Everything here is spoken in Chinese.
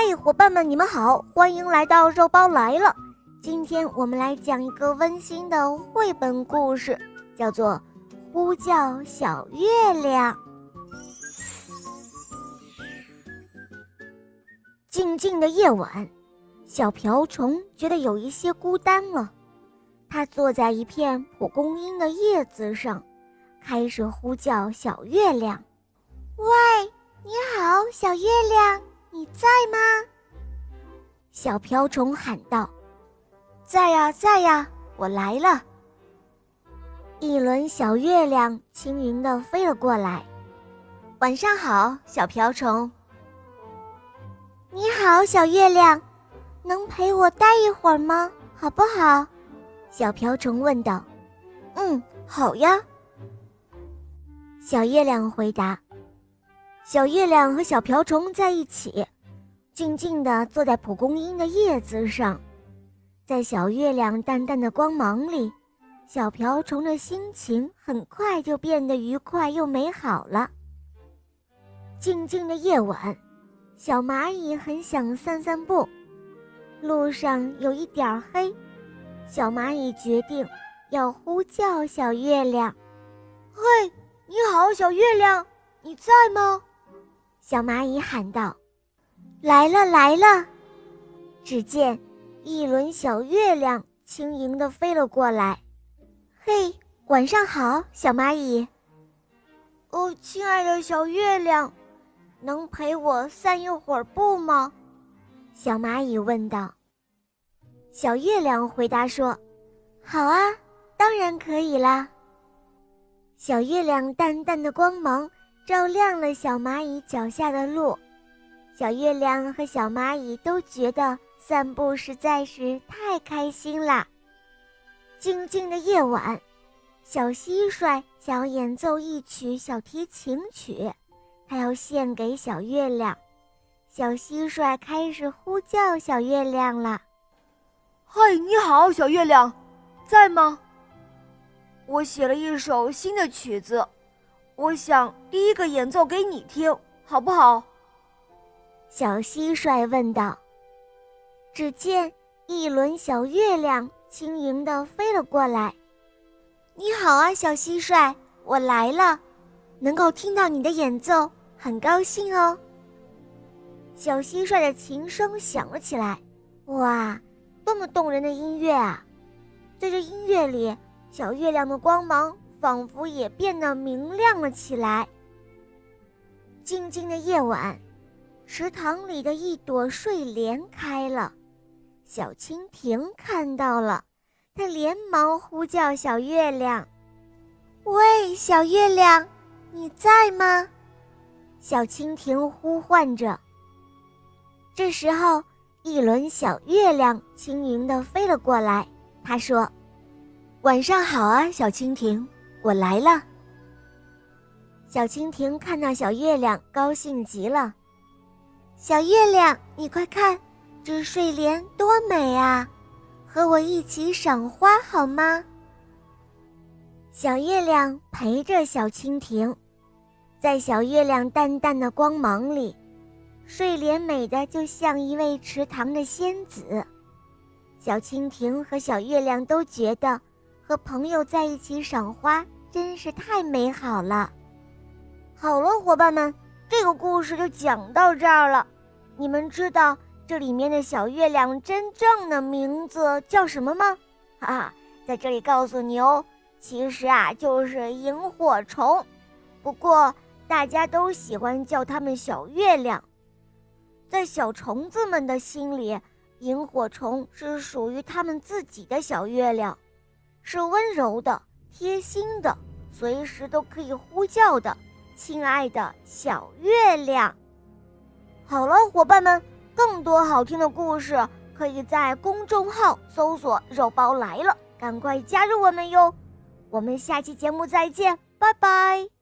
嘿，伙伴们，你们好，欢迎来到肉包来了。今天我们来讲一个温馨的绘本故事，叫做《呼叫小月亮》。静静的夜晚，小瓢虫觉得有一些孤单了。它坐在一片蒲公英的叶子上，开始呼叫小月亮：“喂，你好，小月亮。”你在吗？小瓢虫喊道：“在呀，在呀，我来了。”一轮小月亮轻盈地飞了过来。晚上好，小瓢虫。你好，小月亮，能陪我待一会儿吗？好不好？小瓢虫问道。“嗯，好呀。”小月亮回答。小月亮和小瓢虫在一起，静静地坐在蒲公英的叶子上，在小月亮淡淡的光芒里，小瓢虫的心情很快就变得愉快又美好了。静静的夜晚，小蚂蚁很想散散步，路上有一点黑，小蚂蚁决定要呼叫小月亮：“嘿，你好，小月亮，你在吗？”小蚂蚁喊道：“来了，来了！”只见一轮小月亮轻盈地飞了过来。“嘿，晚上好，小蚂蚁。”“哦，亲爱的小月亮，能陪我散一会儿步吗？”小蚂蚁问道。小月亮回答说：“好啊，当然可以啦。”小月亮淡淡的光芒。照亮了小蚂蚁脚下的路，小月亮和小蚂蚁都觉得散步实在是太开心了。静静的夜晚，小蟋蟀想演奏一曲小提琴曲，它要献给小月亮。小蟋蟀开始呼叫小月亮了：“嗨，你好，小月亮，在吗？我写了一首新的曲子。”我想第一个演奏给你听，好不好？小蟋蟀问道。只见一轮小月亮轻盈地飞了过来。你好啊，小蟋蟀，我来了，能够听到你的演奏，很高兴哦。小蟋蟀的琴声响了起来，哇，多么动人的音乐啊！在这音乐里，小月亮的光芒。仿佛也变得明亮了起来。静静的夜晚，池塘里的一朵睡莲开了，小蜻蜓看到了，它连忙呼叫小月亮：“喂，小月亮，你在吗？”小蜻蜓呼唤着。这时候，一轮小月亮轻盈地飞了过来，它说：“晚上好啊，小蜻蜓。”我来了。小蜻蜓看到小月亮，高兴极了。小月亮，你快看，这睡莲多美啊！和我一起赏花好吗？小月亮陪着小蜻蜓，在小月亮淡淡的光芒里，睡莲美的就像一位池塘的仙子。小蜻蜓和小月亮都觉得。和朋友在一起赏花真是太美好了。好了，伙伴们，这个故事就讲到这儿了。你们知道这里面的小月亮真正的名字叫什么吗？哈哈，在这里告诉你哦，其实啊就是萤火虫。不过大家都喜欢叫它们小月亮。在小虫子们的心里，萤火虫是属于它们自己的小月亮。是温柔的、贴心的，随时都可以呼叫的，亲爱的小月亮。好了，伙伴们，更多好听的故事可以在公众号搜索“肉包来了”，赶快加入我们哟！我们下期节目再见，拜拜。